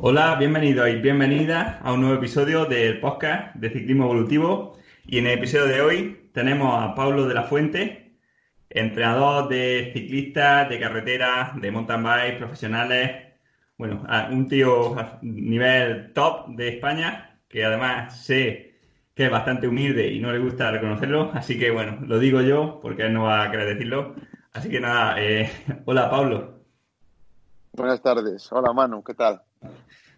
Hola, bienvenidos y bienvenidas a un nuevo episodio del podcast de Ciclismo Evolutivo. Y en el episodio de hoy tenemos a Pablo de la Fuente, entrenador de ciclistas, de carretera, de mountain bike, profesionales. Bueno, un tío a nivel top de España, que además sé que es bastante humilde y no le gusta reconocerlo. Así que bueno, lo digo yo porque él no va a querer decirlo. Así que nada, eh, hola Pablo. Buenas tardes. Hola Manu, ¿qué tal?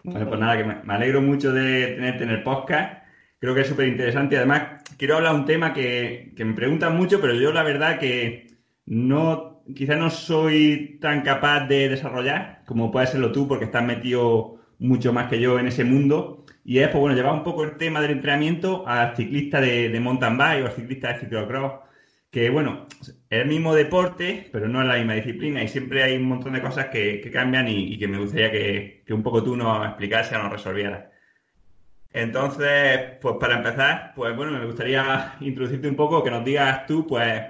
Bueno, pues nada, que me, alegro mucho de tenerte en el podcast. Creo que es súper interesante. Además, quiero hablar de un tema que, que me preguntan mucho, pero yo la verdad que no, quizás no soy tan capaz de desarrollar como puedes serlo tú, porque estás metido mucho más que yo en ese mundo. Y es, pues bueno, llevar un poco el tema del entrenamiento al ciclista de, de mountain bike o al ciclista de ciclocross. Que bueno, es el mismo deporte, pero no es la misma disciplina y siempre hay un montón de cosas que, cambian y, que me gustaría que, que, un poco tú nos explicases o nos resolvieras. Entonces, pues para empezar, pues bueno, me gustaría introducirte un poco, que nos digas tú, pues,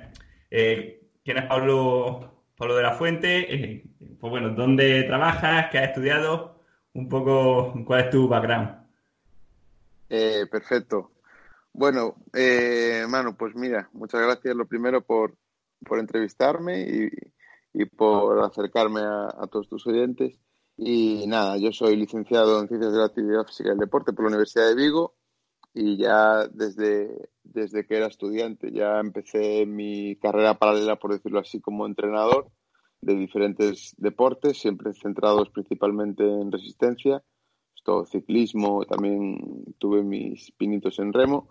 eh, quién es Pablo, Pablo de la Fuente, eh, pues bueno, dónde trabajas, qué has estudiado, un poco cuál es tu background. Eh, perfecto. Bueno, eh, Manu, pues mira, muchas gracias lo primero por, por entrevistarme y, y, por acercarme a, a, todos tus oyentes. Y nada, yo soy licenciado en Ciencias de la Actividad Física y el Deporte por la Universidad de Vigo y ya desde, desde que era estudiante ya empecé mi carrera paralela, por decirlo así, como entrenador de diferentes deportes, siempre centrados principalmente en resistencia, todo ciclismo, también tuve mis pinitos en remo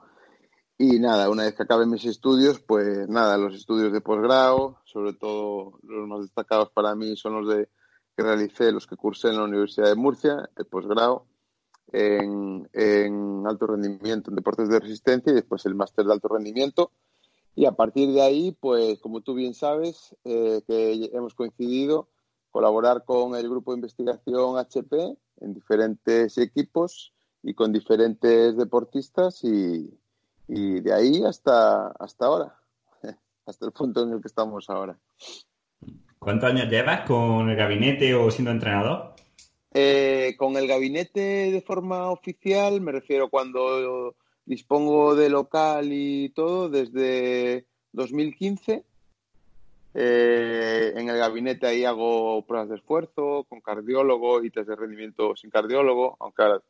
y nada, una vez que acabe mis estudios, pues nada, los estudios de posgrado, sobre todo los más destacados para mí son los de que realicé, los que cursé en la Universidad de Murcia, el posgrado en, en alto rendimiento en deportes de resistencia y después el máster de alto rendimiento. Y a partir de ahí, pues como tú bien sabes, eh, que hemos coincidido, colaborar con el grupo de investigación HP en diferentes equipos y con diferentes deportistas y, y de ahí hasta, hasta ahora, hasta el punto en el que estamos ahora. ¿Cuántos años llevas con el gabinete o siendo entrenador? Eh, con el gabinete de forma oficial, me refiero cuando dispongo de local y todo, desde 2015. Eh, en el gabinete ahí hago pruebas de esfuerzo con cardiólogo y test de rendimiento sin cardiólogo, aunque ahora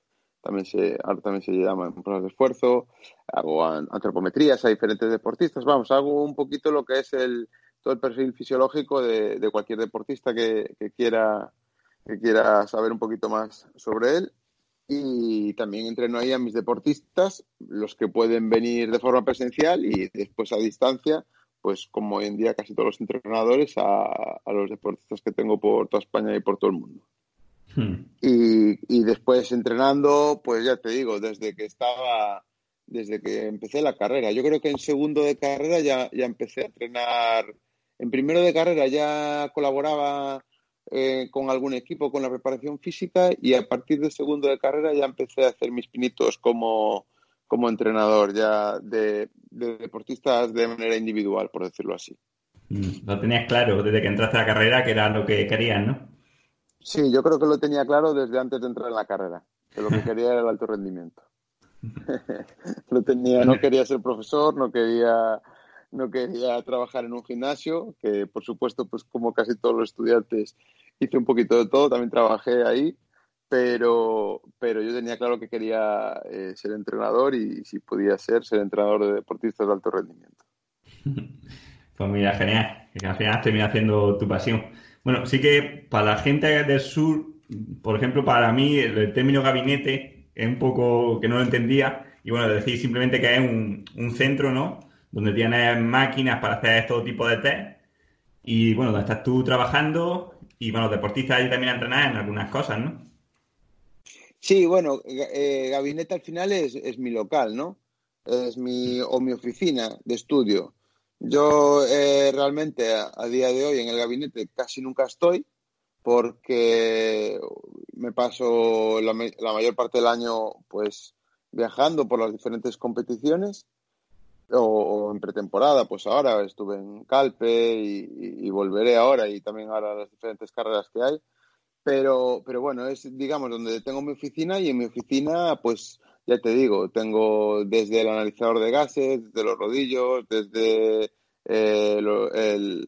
también se, ahora también se llaman pruebas de esfuerzo, hago antropometrías a diferentes deportistas, vamos, hago un poquito lo que es el, todo el perfil fisiológico de, de cualquier deportista que, que, quiera, que quiera saber un poquito más sobre él. Y también entreno ahí a mis deportistas, los que pueden venir de forma presencial y después a distancia, pues como hoy en día casi todos los entrenadores, a, a los deportistas que tengo por toda España y por todo el mundo. Hmm. Y, y, después entrenando, pues ya te digo, desde que estaba, desde que empecé la carrera. Yo creo que en segundo de carrera ya, ya empecé a entrenar. En primero de carrera ya colaboraba eh, con algún equipo con la preparación física y a partir de segundo de carrera ya empecé a hacer mis pinitos como, como entrenador ya de, de deportistas de manera individual, por decirlo así. Hmm. Lo tenías claro desde que entraste a la carrera que era lo que querías, ¿no? Sí, yo creo que lo tenía claro desde antes de entrar en la carrera, que lo que quería era el alto rendimiento. lo tenía, no quería ser profesor, no quería, no quería trabajar en un gimnasio, que por supuesto, pues como casi todos los estudiantes, hice un poquito de todo, también trabajé ahí, pero, pero yo tenía claro que quería eh, ser entrenador y si podía ser, ser entrenador de deportistas de alto rendimiento. Pues mira, genial, que al final termina haciendo tu pasión. Bueno, sí que para la gente del sur, por ejemplo, para mí el término gabinete es un poco que no lo entendía. Y bueno, decir simplemente que es un, un centro, ¿no? Donde tienes máquinas para hacer todo tipo de test. Y bueno, donde estás tú trabajando y bueno, los deportistas ahí también a entrenar en algunas cosas, ¿no? Sí, bueno, eh, gabinete al final es, es, mi local, ¿no? Es mi, o mi oficina de estudio. Yo eh, realmente a, día de hoy en el gabinete casi nunca estoy porque me paso la, la mayor parte del año pues viajando por las diferentes competiciones o, o, en pretemporada, pues ahora estuve en Calpe y, y, volveré ahora y también ahora las diferentes carreras que hay. Pero, pero bueno, es digamos donde tengo mi oficina y en mi oficina, pues ya te digo, tengo desde el analizador de gases, desde los rodillos, desde eh, eh,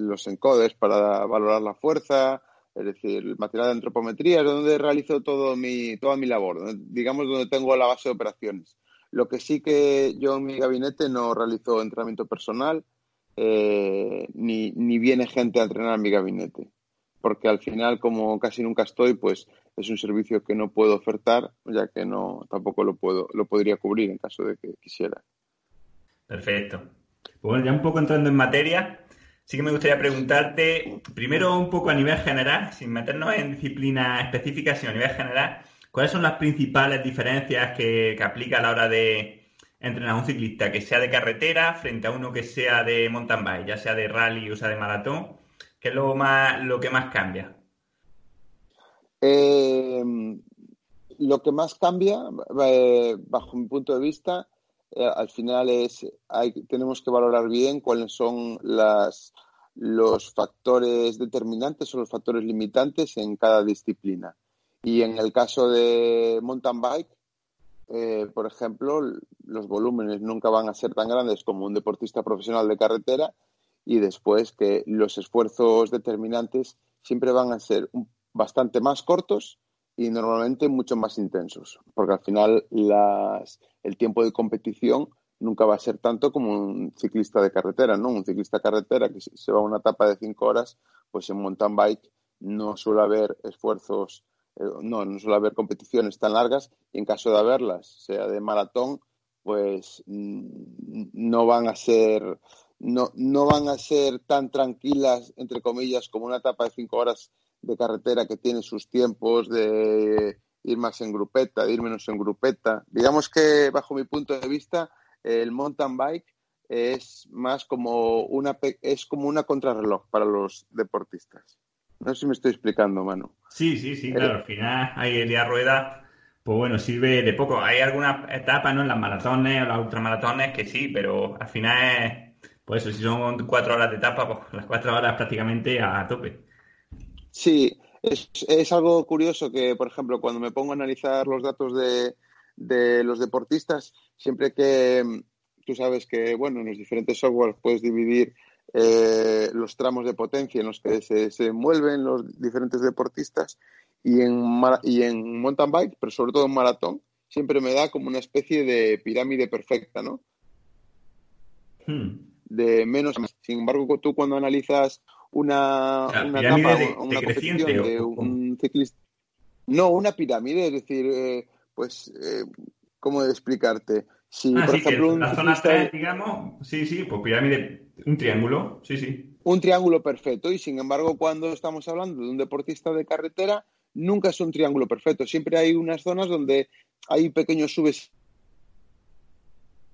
los encodes para valorar la fuerza, es decir, el material de antropometría es donde realizo todo mi, toda mi labor, digamos donde tengo la base de operaciones. Lo que sí que yo en mi gabinete no realizo entrenamiento personal, eh, ni, ni viene gente a entrenar en mi gabinete, porque al final, como casi nunca estoy, pues es un servicio que no puedo ofertar, ya que no tampoco lo puedo, lo podría cubrir en caso de que quisiera. Perfecto. Bueno, ya un poco entrando en materia, sí que me gustaría preguntarte, primero un poco a nivel general, sin meternos en disciplinas específicas, sino a nivel general, ¿cuáles son las principales diferencias que, que aplica a la hora de entrenar a un ciclista que sea de carretera frente a uno que sea de mountain bike, ya sea de rally o sea de maratón? ¿Qué es lo, más, lo que más cambia? Eh, lo que más cambia, eh, bajo mi punto de vista, eh, al final es hay, tenemos que valorar bien cuáles son las, los factores determinantes o los factores limitantes en cada disciplina. Y en el caso de mountain bike, por ejemplo, los volúmenes nunca van a ser tan grandes como un deportista profesional de carretera y después que los esfuerzos determinantes siempre van a ser bastante más cortos y normalmente mucho más intensos, porque al final las, el tiempo de competición nunca va a ser tanto como un ciclista de carretera, ¿no? Un ciclista de carretera que se va a una etapa de cinco horas, pues en mountain bike no suele haber esfuerzos, eh, no, no suele haber competiciones tan largas y en caso de haberlas, sea de maratón, pues no van a ser no, no van a ser tan tranquilas, entre comillas, como una etapa de cinco horas de carretera que tiene sus tiempos de ir más en grupeta, de ir menos en grupeta. Digamos que, bajo mi punto de vista, el mountain bike es más como una, es como una contrarreloj para los deportistas. No sé si me estoy explicando, Manu. Sí, sí, sí, claro. Al final hay el día rueda, pues bueno, sirve de poco. Hay algunas etapas, ¿no? En las maratones o las ultramaratones que sí, pero al final es, pues eso, si son cuatro horas de etapa, pues las cuatro horas prácticamente a tope. Sí, es, es, algo curioso que, por ejemplo, cuando me pongo a analizar los datos de, de los deportistas, siempre que tú sabes que, bueno, en los diferentes softwares puedes dividir eh, los tramos de potencia en los que se, se, mueven los diferentes deportistas y en, y en mountain bike, pero sobre todo en maratón, siempre me da como una especie de pirámide perfecta, ¿no? Hmm. De menos. Sin embargo, tú cuando analizas una, o sea, una etapa, de, una competición de un ciclista. No, una pirámide, es decir, eh, pues, eh, ¿cómo explicarte? Si, ah, por sí, ejemplo, un la zona 3, digamos, sí, sí, pues pirámide, un triángulo, sí, sí. Un triángulo perfecto, y sin embargo, cuando estamos hablando de un deportista de carretera, nunca es un triángulo perfecto. Siempre hay unas zonas donde hay pequeños subes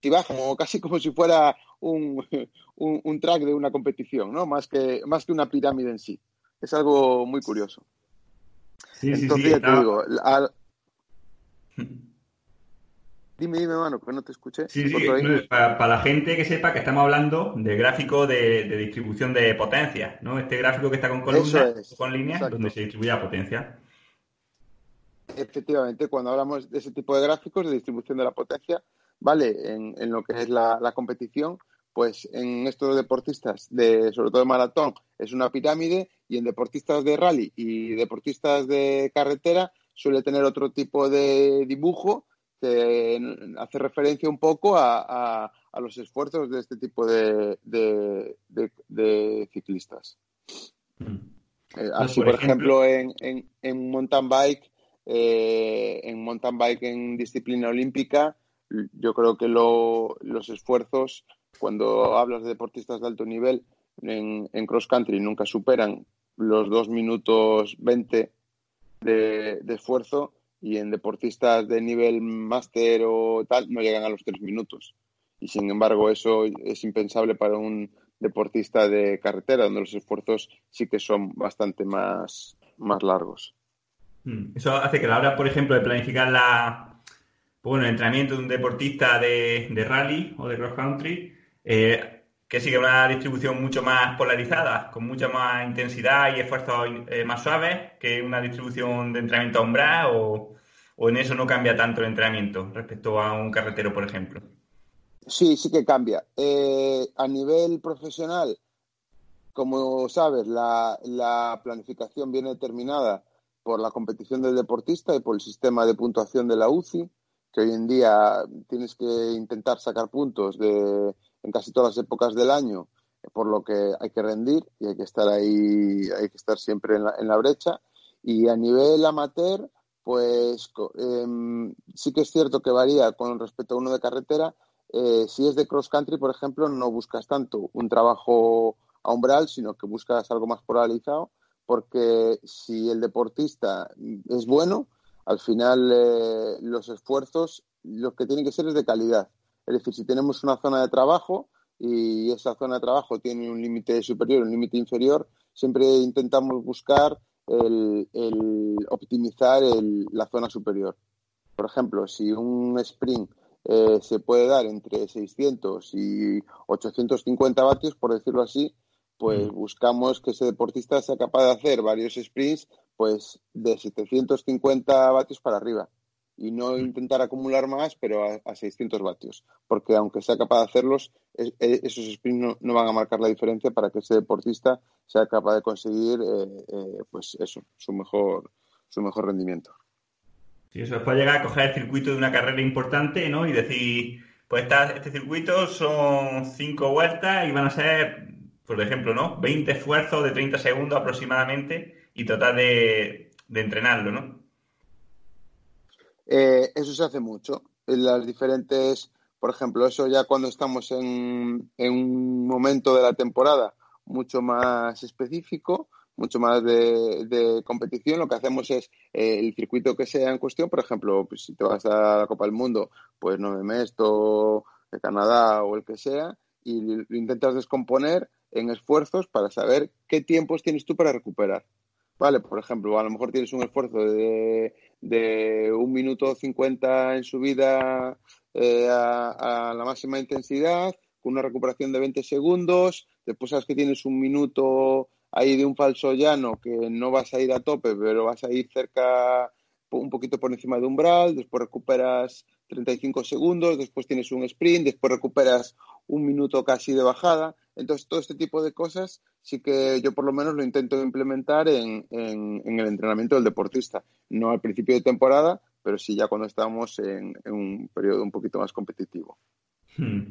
y bajas, como casi como si fuera un, un, un, track de una competición, ¿no? Más que, más que una pirámide en sí. Es algo muy curioso. Sí, Entonces, sí, sí, ya te digo, al... Dime, dime, mano, que no te escuché. Sí, sí, para, para, la gente que sepa que estamos hablando de gráfico de, de distribución de potencia, ¿no? Este gráfico que está con columnas, es, con líneas, exacto. donde se distribuye la potencia. Efectivamente, cuando hablamos de ese tipo de gráficos de distribución de la potencia, ¿vale? En, en lo que es la, la, competición, pues en estos deportistas, de, sobre todo de maratón, es una pirámide y en deportistas de rally y deportistas de carretera suele tener otro tipo de dibujo que hace referencia un poco a, a, a los esfuerzos de este tipo de, de, de ciclistas. Mm. Eh, así, por, ejemplo en, en, en, mountain bike, eh, en mountain bike en disciplina olímpica, yo creo que lo, los esfuerzos, cuando hablas de deportistas de alto nivel, en, en cross country nunca superan los 2 minutos 20 de, esfuerzo y en deportistas de nivel máster o tal no llegan a los tres minutos. Y sin embargo, eso es impensable para un deportista de carretera, donde los esfuerzos sí que son bastante más, más largos. Hmm. Eso hace que a la hora, por ejemplo, de planificar la, bueno, el entrenamiento de un deportista de, rally o de cross country, eh, que sigue una distribución mucho más polarizada, con mucha más intensidad y esfuerzos eh, más suaves que una distribución de entrenamiento a umbral o, o, en eso no cambia tanto el entrenamiento respecto a un carretero, por ejemplo. Sí, sí que cambia. Eh, a nivel profesional, como sabes, la, la planificación viene determinada por la competición del deportista y por el sistema de puntuación de la UCI, que hoy en día tienes que intentar sacar puntos de en casi todas las épocas del año, por lo que hay que rendir y hay que estar ahí, hay que estar siempre en la, en la brecha. Y a nivel amateur, pues em, sí que es cierto que varía con respecto a uno de carretera. Eh, si es de cross country, por ejemplo, no buscas tanto un trabajo a umbral, sino que buscas algo más polarizado, porque si el deportista es bueno, al final eh, los esfuerzos lo que tienen que ser es de calidad. Es decir, si tenemos una zona de trabajo y esa zona de trabajo tiene un límite superior, un límite inferior, siempre intentamos buscar el, optimizar la zona superior. Por ejemplo, si un sprint eh, se puede dar entre 600 y 850 vatios, por decirlo así, pues mm. buscamos que ese deportista sea capaz de hacer varios sprints pues de 750 vatios para arriba y no intentar acumular más, pero a, 600 vatios, porque aunque sea capaz de hacerlos, e, esos sprints no, van a marcar la diferencia para que ese deportista sea capaz de conseguir, eh, eh, pues eso, su mejor, su mejor rendimiento. Sí, eso puede llegar a coger el circuito de una carrera importante, ¿no? Y decir, pues este circuito son cinco vueltas y van a ser, por ejemplo, ¿no? 20 esfuerzos de 30 segundos aproximadamente y tratar de, entrenarlo, ¿no? Eh, eso se hace mucho. En las diferentes, por ejemplo, eso ya cuando estamos en, un momento de la temporada mucho más específico, mucho más de, competición, lo que hacemos es eh, el circuito que sea en cuestión, por ejemplo, pues si te vas a la Copa del Mundo, pues no Mesto, de Canadá o el que sea, y lo intentas descomponer en esfuerzos para saber qué tiempos tienes tú para recuperar. Vale, por ejemplo, a lo mejor tienes un esfuerzo de, de un minuto cincuenta en subida eh, a, la máxima intensidad, con una recuperación de 20 segundos, después sabes que tienes un minuto ahí de un falso llano que no vas a ir a tope, pero vas a ir cerca, un poquito por encima de umbral, después recuperas 35 segundos, después tienes un sprint, después recuperas un minuto casi de bajada. Entonces, todo este tipo de cosas sí que yo por lo menos lo intento implementar en, el entrenamiento del deportista. No al principio de temporada, pero sí ya cuando estamos en, un periodo un poquito más competitivo. Hmm.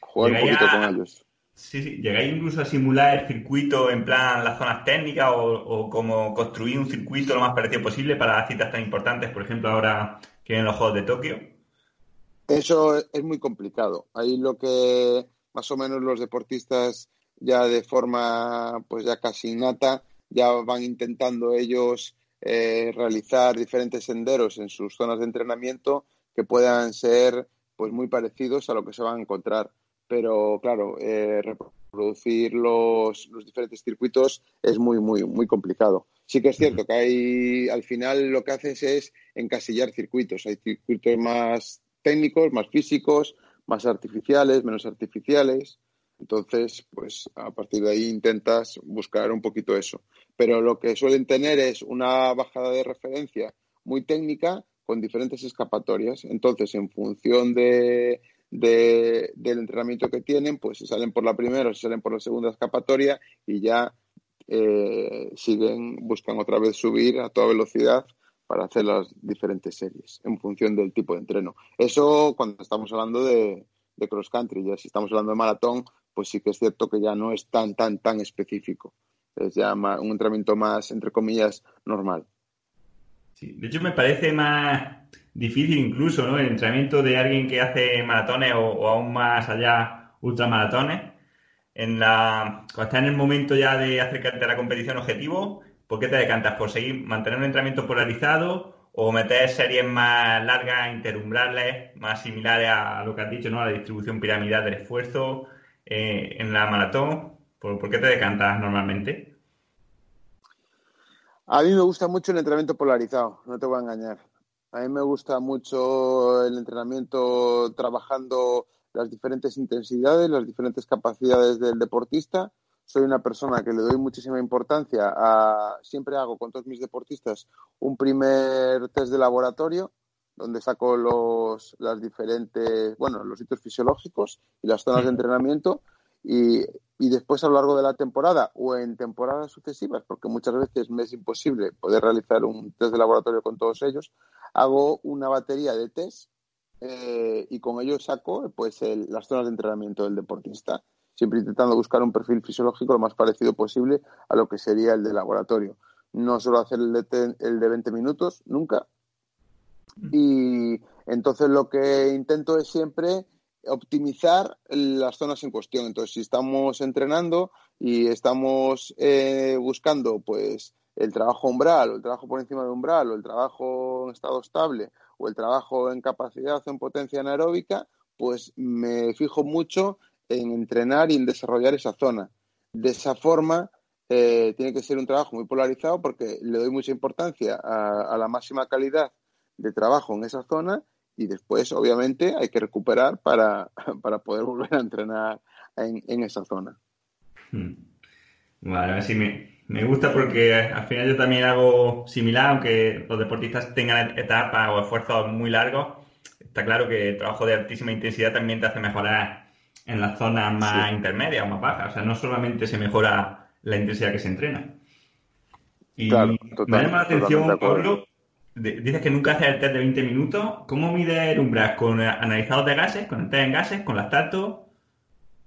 Jugar un poquito con ellos. Sí, sí. ¿Llegáis incluso a simular el circuito en plan las zonas técnicas o, o como construir un circuito lo más parecido posible para citas tan importantes, por ejemplo, ahora que en los Juegos de Tokio? Eso es muy complicado. Ahí lo que más o menos los deportistas ya de forma pues ya casi innata ya van intentando ellos eh, realizar diferentes senderos en sus zonas de entrenamiento que puedan ser pues muy parecidos a lo que se van a encontrar. Pero claro, eh, reproducir los, los, diferentes circuitos es muy, muy, muy complicado. Sí que es cierto que hay, al final lo que haces es encasillar circuitos. Hay circuitos más técnicos, más físicos, más artificiales, menos artificiales. Entonces, pues a partir de ahí intentas buscar un poquito eso. Pero lo que suelen tener es una bajada de referencia muy técnica con diferentes escapatorias. Entonces, en función de, del entrenamiento que tienen, pues se salen por la primera o se salen por la segunda escapatoria y ya eh, siguen, buscan otra vez subir a toda velocidad para hacer las diferentes series en función del tipo de entreno. Eso cuando estamos hablando de, cross country, ya si estamos hablando de maratón, pues sí que es cierto que ya no es tan, tan, tan específico. Es ya un entrenamiento más, entre comillas, normal. Sí, de hecho me parece más difícil incluso, ¿no? El entrenamiento de alguien que hace maratones o, aún más allá ultramaratones. En la, cuando está en el momento ya de acercarte a la competición objetivo, ¿Por qué te decantas? ¿Por seguir, mantener un entrenamiento polarizado o meter series más largas, interumbrales, más similares a lo que has dicho, ¿no? A la distribución piramidal del esfuerzo eh, en la maratón. ¿Por, ¿Por, qué te decantas normalmente? A mí me gusta mucho el entrenamiento polarizado, no te voy a engañar. A mí me gusta mucho el entrenamiento trabajando las diferentes intensidades, las diferentes capacidades del deportista soy una persona que le doy muchísima importancia a, siempre hago con todos mis deportistas un primer test de laboratorio donde saco los, las diferentes, bueno, los sitios fisiológicos y las zonas de entrenamiento y, y, después a lo largo de la temporada o en temporadas sucesivas, porque muchas veces me es imposible poder realizar un test de laboratorio con todos ellos, hago una batería de test eh, y con ello saco pues el, las zonas de entrenamiento del deportista siempre intentando buscar un perfil fisiológico lo más parecido posible a lo que sería el de laboratorio. No suelo hacer el de, el de 20 minutos, nunca. Y entonces lo que intento es siempre optimizar las zonas en cuestión. Entonces, si estamos entrenando y estamos eh, buscando pues el trabajo umbral o el trabajo por encima de umbral o el trabajo en estado estable o el trabajo en capacidad o en potencia anaeróbica, pues me fijo mucho en entrenar y en desarrollar esa zona. De esa forma, eh, tiene que ser un trabajo muy polarizado porque le doy mucha importancia a, la máxima calidad de trabajo en esa zona y después, obviamente, hay que recuperar para, poder volver a entrenar en, esa zona. Hmm. Vale, sí me, me gusta porque al final yo también hago similar, aunque los deportistas tengan etapas o esfuerzos muy largos. Está claro que el trabajo de altísima intensidad también te hace mejorar en las zonas más intermedias o más bajas. O sea, no solamente se mejora la intensidad que se entrena. Y me llama la atención, Pablo, dices que nunca haces el test de 20 minutos. ¿Cómo mide el umbral? ¿Con analizados de gases? ¿Con el test en gases? ¿Con lactato?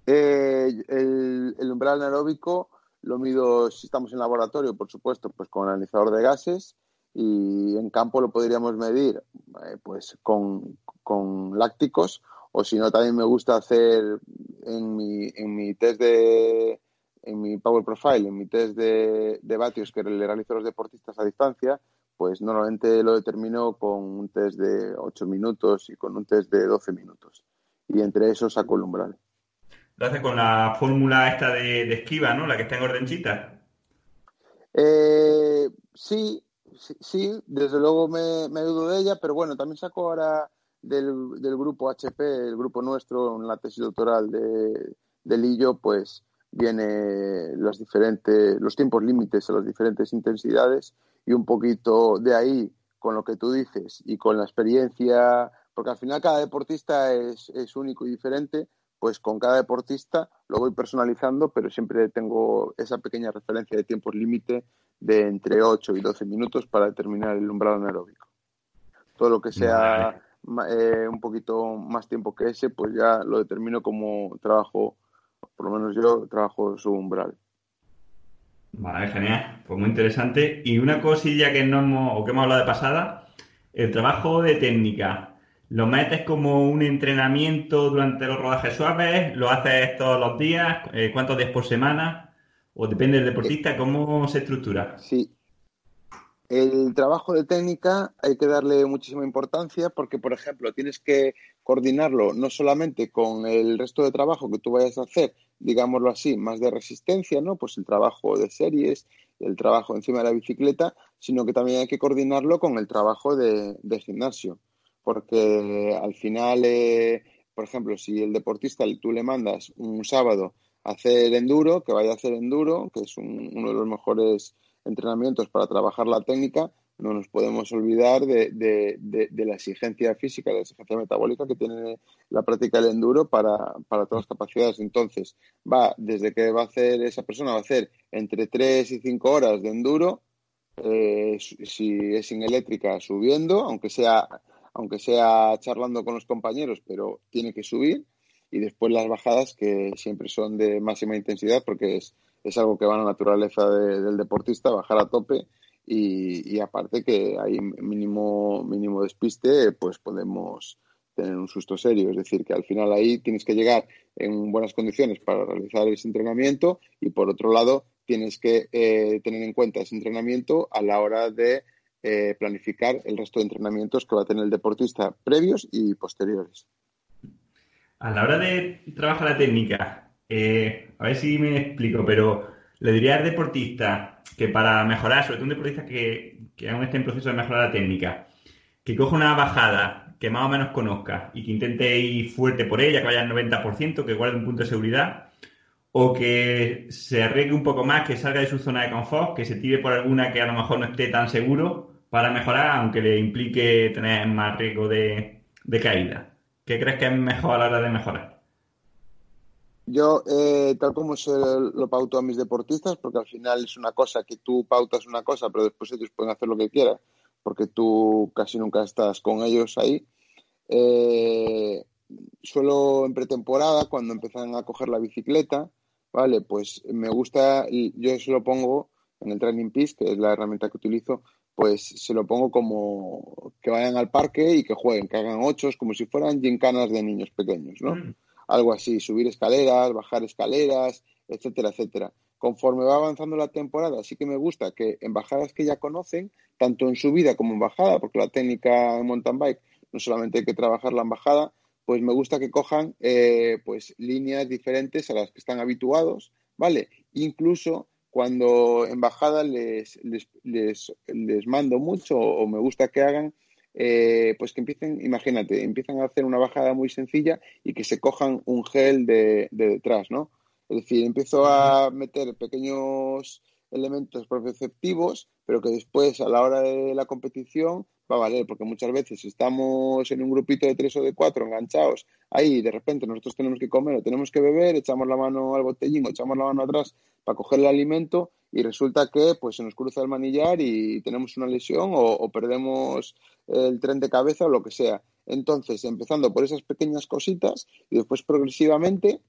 Eh, el, el, umbral anaeróbico lo mido si estamos en laboratorio, por supuesto, pues con analizador de gases y en campo lo podríamos medir eh, pues con, con lácticos o si no, también me gusta hacer en mi, en mi test de, en mi Power Profile, en mi test de, de vatios que le realizo a los deportistas a distancia, pues normalmente lo determino con un test de 8 minutos y con un test de 12 minutos. Y entre esos saco el umbral. Lo hace con la fórmula esta de, esquiva, ¿no? La que está en ordenchita. Eh, sí, sí, desde luego me, me dudo de ella, pero bueno, también saco ahora del, del, grupo HP, el grupo nuestro, en la tesis doctoral de, de Lillo, pues viene los diferentes, los tiempos límites a las diferentes intensidades y un poquito de ahí con lo que tú dices y con la experiencia, porque al final cada deportista es, es único y diferente, pues con cada deportista lo voy personalizando, pero siempre tengo esa pequeña referencia de tiempos límite de entre 8 y 12 minutos para determinar el umbral anaeróbico. Todo lo que sea eh, un poquito más tiempo que ese, pues ya lo determino como trabajo, por lo menos yo trabajo su umbral. Vale, genial, pues muy interesante. Y una cosilla que no hemos, o que hemos hablado de pasada, el trabajo de técnica. ¿Lo metes como un entrenamiento durante los rodajes suaves? ¿Lo haces todos los días? Eh, ¿Cuántos días por semana? ¿O depende del deportista? ¿Cómo se estructura? Sí, el trabajo de técnica hay que darle muchísima importancia porque, por ejemplo, tienes que coordinarlo no solamente con el resto de trabajo que tú vayas a hacer, digámoslo así, más de resistencia, ¿no? Pues el trabajo de series, el trabajo encima de la bicicleta, sino que también hay que coordinarlo con el trabajo de, gimnasio. Porque al final, eh, por ejemplo, si el deportista tú le mandas un sábado a hacer enduro, que vaya a hacer enduro, que es uno de los mejores entrenamientos para trabajar la técnica, no nos podemos olvidar de, de, la exigencia física, la exigencia metabólica que tiene la práctica del enduro para, para, todas las capacidades. Entonces, va desde que va a hacer esa persona, va a hacer entre 3 y 5 horas de enduro, eh, si es sin eléctrica, subiendo, aunque sea, aunque sea charlando con los compañeros, pero tiene que subir. Y después las bajadas, que siempre son de máxima intensidad, porque es es algo que va a la naturaleza del deportista, bajar a tope y, aparte que hay mínimo, mínimo despiste, pues podemos tener un susto serio. Es decir, que al final ahí tienes que llegar en buenas condiciones para realizar ese entrenamiento y por otro lado tienes que eh, tener en cuenta ese entrenamiento a la hora de eh, planificar el resto de entrenamientos que va a tener el deportista previos y posteriores. A la hora de trabajar la técnica, eh, a ver si me explico, pero le diría al deportista que para mejorar, sobre todo un deportista que, aún esté en proceso de mejorar la técnica, que coja una bajada que más o menos conozca y que intente ir fuerte por ella, que vaya al 90%, que guarde un punto de seguridad, o que se arriesgue un poco más, que salga de su zona de confort, que se tire por alguna que a lo mejor no esté tan seguro para mejorar, aunque le implique tener más riesgo de, caída. ¿Qué crees que es mejor a la hora de mejorar? Yo, eh, tal como se lo pauto a mis deportistas, porque al final es una cosa que tú pautas una cosa, pero después ellos pueden hacer lo que quieran, porque tú casi nunca estás con ellos ahí. Eh, suelo en pretemporada, cuando empiezan a coger la bicicleta, Vale, pues me gusta, yo se lo pongo en el Training Piece, que es la herramienta que utilizo, pues se lo pongo como que vayan al parque y que jueguen, que hagan ochos, como si fueran gincanas de niños pequeños, ¿no? Mm. Algo así, subir escaleras, bajar escaleras, etcétera, etcétera. Conforme va avanzando la temporada, sí que me gusta que en bajadas que ya conocen, tanto en subida como en bajada, porque la técnica en mountain bike no solamente hay que trabajarla en bajada, pues me gusta que cojan eh, pues líneas diferentes a las que están habituados, ¿vale? Incluso cuando en bajada les, les, mando mucho o me gusta que hagan, eh, pues que empiecen, imagínate, empiezan a hacer una bajada muy sencilla y que se cojan un gel de, de detrás, ¿no? Es decir, empiezo a meter pequeños elementos perceptivos, pero que después a la hora de la competición va a valer, porque muchas veces estamos en un grupito de tres o de cuatro enganchados ahí de repente nosotros tenemos que comer o tenemos que beber, echamos la mano al botellín o echamos la mano atrás para coger el alimento y resulta que pues se nos cruza el manillar y tenemos una lesión o, perdemos el tren de cabeza o lo que sea. Entonces, empezando por esas pequeñas cositas y después progresivamente,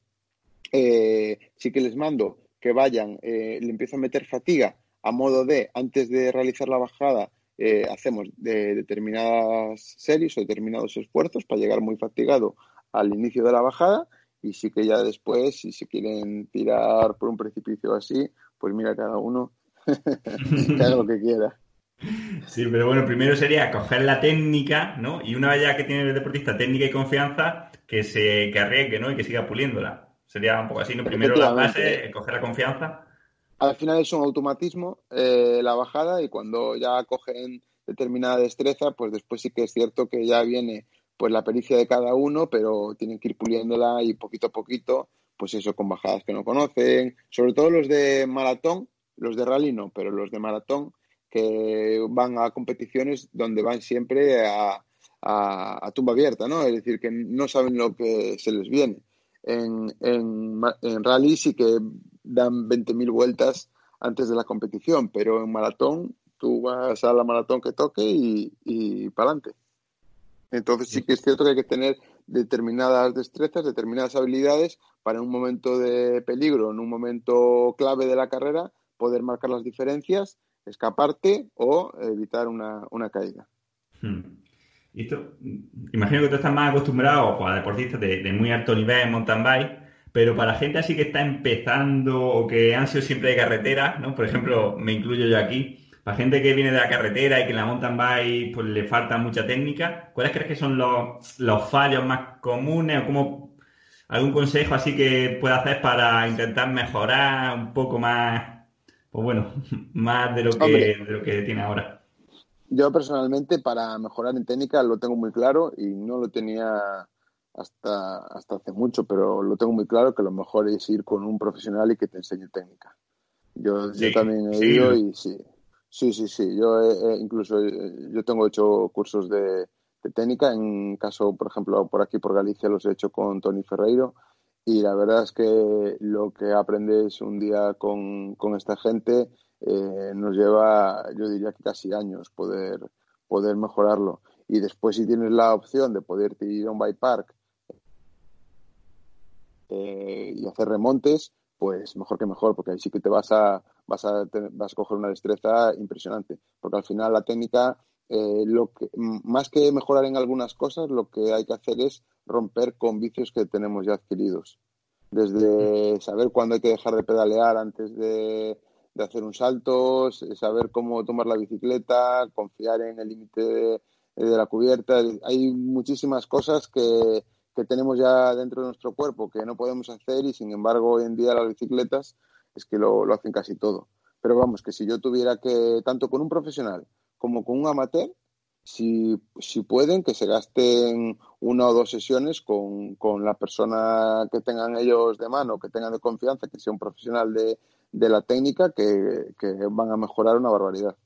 eh, sí que les mando que vayan, eh, le empiezo a meter fatiga a modo de, antes de realizar la bajada, eh, hacemos de determinadas series o determinados esfuerzos para llegar muy fatigado al inicio de la bajada y sí que ya después, si se quieren tirar por un precipicio así, pues mira cada uno que haga lo que quiera. Sí, pero bueno, primero sería coger la técnica, ¿no? Y una vez ya que tiene el deportista técnica y confianza, que se que arriesgue, ¿no? Y que siga puliéndola. Sería un poco así, ¿no? Primero la base, coger la confianza al final es un automatismo eh, la bajada y cuando ya cogen determinada destreza, pues después sí que es cierto que ya viene pues la pericia de cada uno, pero tienen que ir puliéndola y poquito a poquito, pues eso con bajadas que no conocen, sobre todo los de maratón, los de rally no, pero los de maratón que van a competiciones donde van siempre a, a, tumba abierta, ¿no? Es decir, que no saben lo que se les viene. En, en, en rally sí que dan 20.000 vueltas antes de la competición, pero en maratón tú vas a la maratón que toque y, y para adelante. Entonces sí que es cierto que hay que tener determinadas destrezas, determinadas habilidades para en un momento de peligro, en un momento clave de la carrera, poder marcar las diferencias, escaparte o evitar una, caída. Hmm. imagino que tú estás más acostumbrado a deportistas de, de muy alto nivel en mountain bike pero para gente así que está empezando o que han sido siempre de carretera, ¿no? Por ejemplo, me incluyo yo aquí, para gente que viene de la carretera y que en la mountain bike pues, le falta mucha técnica, ¿cuáles crees que son los, los fallos más comunes o cómo algún consejo así que pueda hacer para intentar mejorar un poco más, pues bueno, más de lo que, de lo que tiene ahora? Yo personalmente para mejorar en técnica lo tengo muy claro y no lo tenía hasta, hasta hace mucho, pero lo tengo muy claro que lo mejor es ir con un profesional y que te enseñe técnica. Yo, yo también he ido y sí, sí, sí, sí. Yo incluso eh, yo tengo hecho cursos de, técnica. En caso, por ejemplo, por aquí por Galicia los he hecho con Tony Ferreiro y la verdad es que lo que aprendes un día con, con esta gente eh, nos lleva, yo diría que casi años poder, poder mejorarlo. Y después si tienes la opción de poder ir a un bike park eh, y hacer remontes, pues mejor que mejor, porque ahí sí que te vas a, vas a, vas a coger una destreza impresionante. Porque al final la técnica, eh, lo que, más que mejorar en algunas cosas, lo que hay que hacer es romper con vicios que tenemos ya adquiridos. Desde saber cuándo hay que dejar de pedalear antes de, de hacer un salto, saber cómo tomar la bicicleta, confiar en el límite de, la cubierta. Hay muchísimas cosas que, que tenemos ya dentro de nuestro cuerpo que no podemos hacer y sin embargo hoy en día las bicicletas es que lo, lo hacen casi todo. Pero vamos, que si yo tuviera que, tanto con un profesional como con un amateur, si, si pueden, que se gasten una o dos sesiones con, con la persona que tengan ellos de mano, que tengan de confianza, que sea un profesional de, de la técnica, que, que van a mejorar una barbaridad.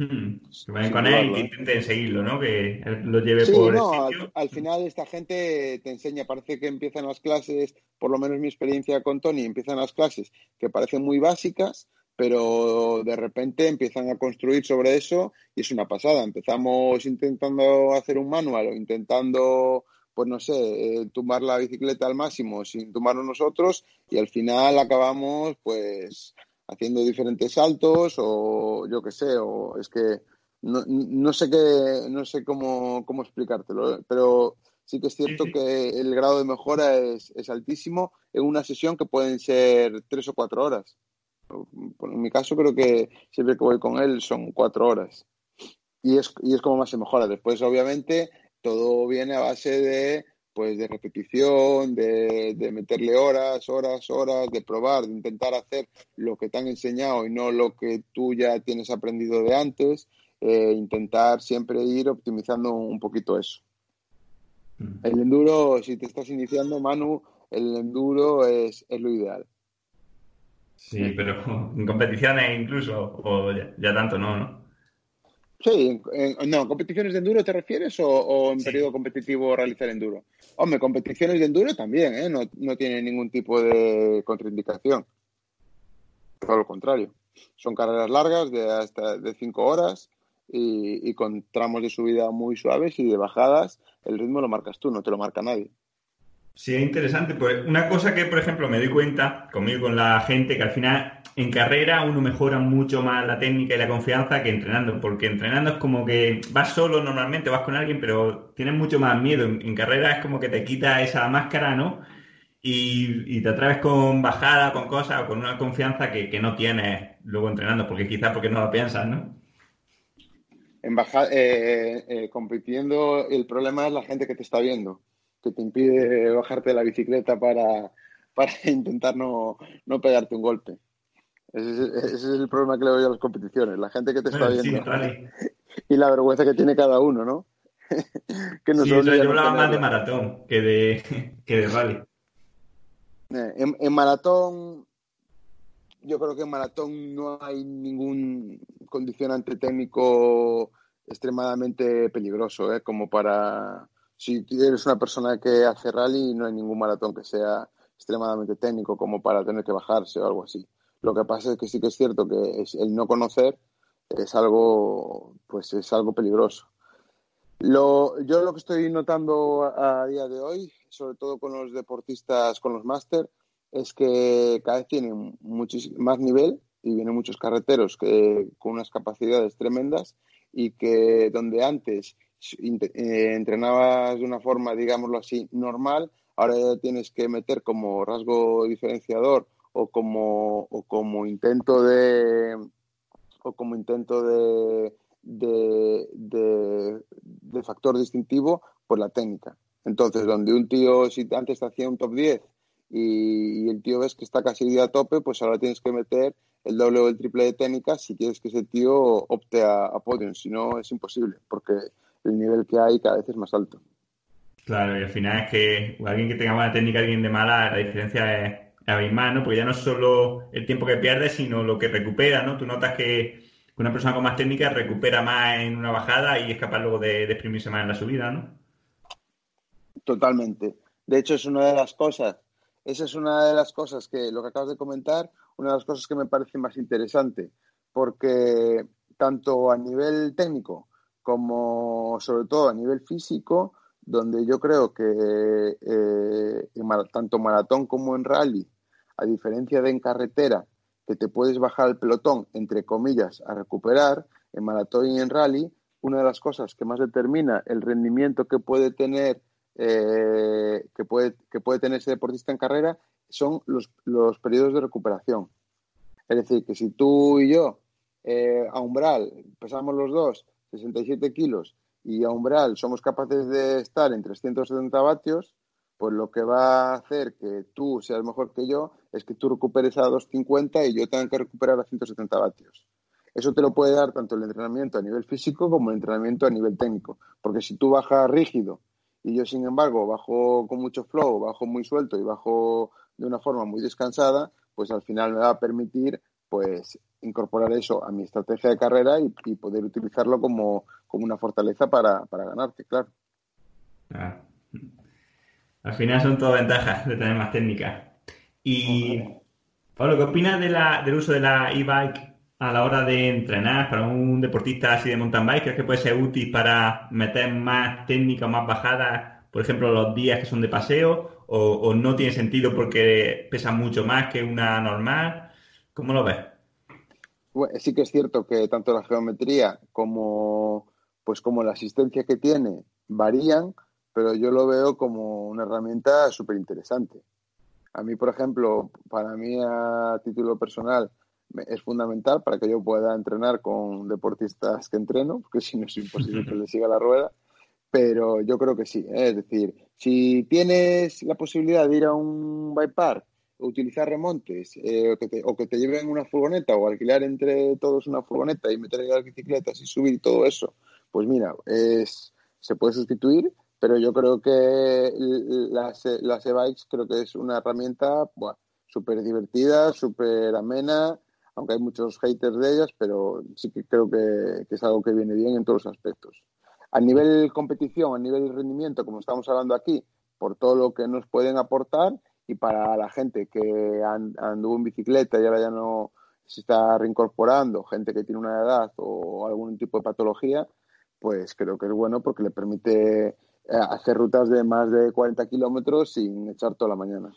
Hmm. Que vayan con él y que ¿eh? intenten seguirlo, ¿no? Que lo lleve por no, Al, final esta gente te enseña, parece que empiezan las clases, por lo menos mi experiencia con Tony, empiezan las clases que parecen muy básicas, pero de repente empiezan a construir sobre eso y es una pasada. Empezamos intentando hacer un manual o intentando, pues no sé, eh, tumbar la bicicleta al máximo sin tumbarnos nosotros y al final acabamos pues haciendo diferentes saltos o yo qué sé, o es que no, no sé qué, no sé cómo, cómo explicártelo, pero sí que es cierto que el grado de mejora es, es altísimo en una sesión que pueden ser tres o cuatro horas. En mi caso creo que siempre que voy con él son cuatro horas. Y es, y es como más se mejora. Después, obviamente, todo viene a base de pues de repetición, de, de, meterle horas, horas, horas, de probar, de intentar hacer lo que te han enseñado y no lo que tú ya tienes aprendido de antes, eh, intentar siempre ir optimizando un poquito eso. Mm. El enduro, si te estás iniciando, Manu, el enduro es, es lo ideal. Sí, pero en competiciones incluso, o ya, tanto no, ¿no? Sí, en, no, ¿competiciones de enduro te refieres o, en periodo competitivo realizar enduro? Hombre, competiciones de enduro también, ¿eh? No, no tiene ningún tipo de contraindicación. Todo lo contrario. Son carreras largas de hasta de cinco horas y, y con tramos de subida muy suaves y de bajadas el ritmo lo marcas tú, no te lo marca nadie. Sí, es interesante. Pues una cosa que, por ejemplo, me doy cuenta conmigo con la gente, que al final en carrera uno mejora mucho más la técnica y la confianza que entrenando, porque entrenando es como que vas solo normalmente, vas con alguien, pero tienes mucho más miedo. En, carrera es como que te quita esa máscara, ¿no? Y, te atreves con bajada, con cosas, o con una confianza que, no tienes luego entrenando, porque quizás porque no lo piensas, ¿no? En bajar, eh, eh, compitiendo, el problema es la gente que te está viendo que te impide bajarte de la bicicleta para, para intentar no, no pegarte un golpe. Ese es, el problema que le doy a las competiciones, la gente que te está viendo. Y la vergüenza que tiene cada uno, ¿no? que sí, yo hablaba más de maratón que de, que de rally. Eh, en, en, maratón, yo creo que en maratón no hay ningún condicionante técnico extremadamente peligroso, ¿eh? como para si eres una persona que hace rally, no hay ningún maratón que sea extremadamente técnico como para tener que bajarse o algo así. Lo que pasa es que sí que es cierto que el no conocer es algo, pues es algo peligroso. Lo, yo lo que estoy notando a, día de hoy, sobre todo con los deportistas, con los máster, es que cada vez tienen más nivel y vienen muchos carreteros que, con unas capacidades tremendas y que donde antes entrenabas de una forma, digámoslo así, normal, ahora ya tienes que meter como rasgo diferenciador o como, o como intento de o como intento de, de, de, factor distintivo, pues la técnica. Entonces, donde un tío, si antes te hacía un top 10 y, el tío ves que está casi a tope, pues ahora tienes que meter el doble o el triple de técnica si quieres que ese tío opte a, a podium. Si no, es imposible, porque el nivel que hay cada vez es más alto. Claro, y al final es que alguien que tenga buena técnica, alguien de mala, la diferencia es, abismal, ¿no? Porque ya no es solo el tiempo que pierde, sino lo que recupera, ¿no? Tú notas que una persona con más técnica recupera más en una bajada y es capaz luego de, de exprimirse más en la subida, ¿no? Totalmente. De hecho, es una de las cosas, esa es una de las cosas que, lo que acabas de comentar, una de las cosas que me parece más interesante, porque tanto a nivel técnico como sobre todo a nivel físico, donde yo creo que eh, tanto maratón como en rally, a diferencia de en carretera, que te puedes bajar el pelotón, entre comillas, a recuperar, en maratón y en rally, una de las cosas que más determina el rendimiento que puede tener eh, que, puede, que puede tener ese deportista en carrera son los, los periodos de recuperación. Es decir, que si tú y yo eh, a umbral pesamos los dos 67 kilos y a umbral somos capaces de estar en 370 vatios, pues lo que va a hacer que tú seas mejor que yo es que tú recuperes a 250 y yo tenga que recuperar a 170 vatios. Eso te lo puede dar tanto el entrenamiento a nivel físico como el entrenamiento a nivel técnico. Porque si tú bajas rígido y yo, sin embargo, bajo con mucho flow, bajo muy suelto y bajo de una forma muy descansada, pues al final me va a permitir pues incorporar eso a mi estrategia de carrera y, poder utilizarlo como, una fortaleza para, ganarte, claro. Ah. Al final son todas ventajas de tener más técnica. Y, Pablo, ¿qué opinas de la, del uso de la e-bike a la hora de entrenar para un deportista así de mountain bike? ¿Crees que puede ser útil para meter más técnica más bajada, por ejemplo, los días que son de paseo? ¿O, no tiene sentido porque pesa mucho más que una normal? ¿Cómo lo ves? Sí que es cierto que tanto la geometría como, pues como la asistencia que tiene varían, pero yo lo veo como una herramienta súper interesante. A mí, por ejemplo, para mí a título personal, es fundamental para que yo pueda entrenar con deportistas que entreno, porque si no es imposible que le siga la rueda. Pero yo creo que sí. ¿eh? Es decir, si tienes la posibilidad de ir a un bike park, utilizar remontes, eh, o, que te, que lleven una furgoneta, o alquilar entre todos una furgoneta y meter las bicicletas y subir todo eso, pues mira, es, se puede sustituir, pero yo creo que las, las e-bikes creo que es una herramienta súper divertida, súper amena, aunque hay muchos haters de ellas, pero sí que creo que, es algo que viene bien en todos los aspectos. A nivel competición, a nivel rendimiento, como estamos hablando aquí, por todo lo que nos pueden aportar y para la gente que anduvo en bicicleta y ahora ya no se está reincorporando, gente que tiene una edad o algún tipo de patología, pues creo que es bueno porque le permite eh, hacer rutas de más de 40 kilómetros sin echar toda la mañana.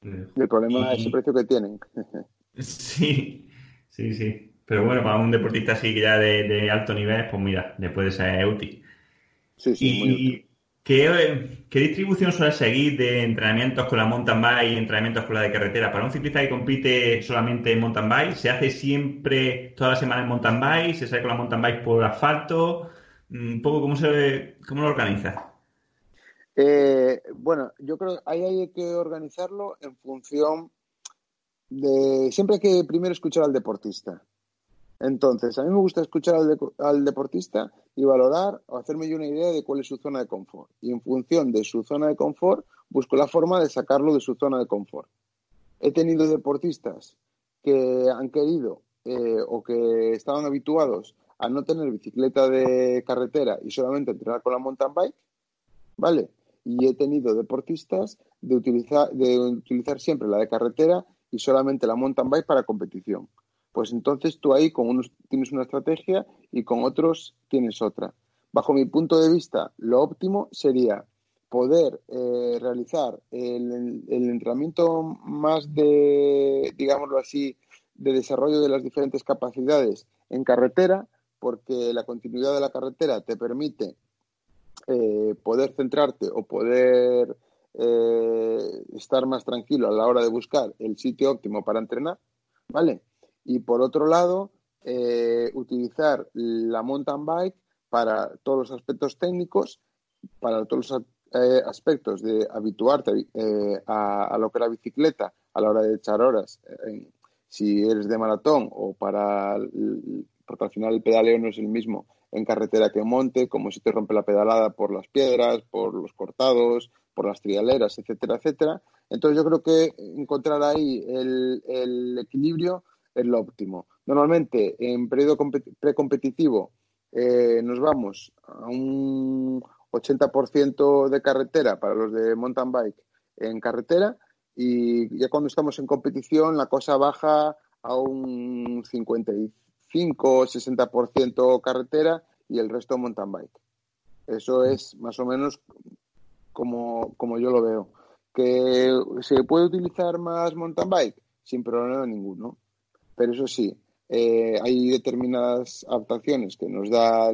El problema es el precio que tienen. sí, sí, sí. Pero bueno, para un deportista así que ya de, alto nivel, pues mira, le puede ser útil. Sí, sí, muy útil. ¿Qué, ¿Qué distribución suele seguir de entrenamientos con la mountain bike y entrenamientos con la de carretera? Para un ciclista que compite solamente en mountain bike, ¿se hace siempre toda la semana en mountain bike? ¿Se sale con la mountain bike por asfalto? Un poco cómo, se, cómo lo organiza. Eh, bueno, yo creo que ahí hay que organizarlo en función de... Siempre hay que primero escuchar al deportista. Entonces, a mí me gusta escuchar al, deportista y valorar o hacerme yo una idea de cuál es su zona de confort. Y en función de su zona de confort, busco la forma de sacarlo de su zona de confort. He tenido deportistas que han querido eh, o que estaban habituados a no tener bicicleta de carretera y solamente entrenar con la mountain bike, ¿vale? y he tenido deportistas de utilizar, de utilizar siempre la de carretera y solamente la mountain bike para competición. Pues entonces tú ahí con unos tienes una estrategia y con otros tienes otra. Bajo mi punto de vista, lo óptimo sería poder eh, realizar el, entrenamiento más de, digámoslo así, de desarrollo de las diferentes capacidades en carretera, porque la continuidad de la carretera te permite eh, poder centrarte o poder eh, estar más tranquilo a la hora de buscar el sitio óptimo para entrenar, ¿vale? Y por otro lado, eh, utilizar la mountain bike para todos los aspectos técnicos, para todos los aspectos de habituarte a, lo que es la bicicleta a la hora de echar horas, si eres de maratón o para, porque al final el pedaleo no es el mismo en carretera que monte, como si te rompe la pedalada por las piedras, por los cortados, por las trialeras, etcétera, etcétera. Entonces yo creo que encontrar ahí el, equilibrio es lo óptimo. Normalmente en periodo precompetitivo eh, nos vamos a un 80% de carretera para los de mountain bike en carretera y ya cuando estamos en competición la cosa baja a un 55 5 60% carretera y el resto mountain bike. Eso es más o menos como, como yo lo veo. ¿Que se puede utilizar más mountain bike? Sin problema ninguno. Pero eso sí, eh, hay determinadas adaptaciones que nos da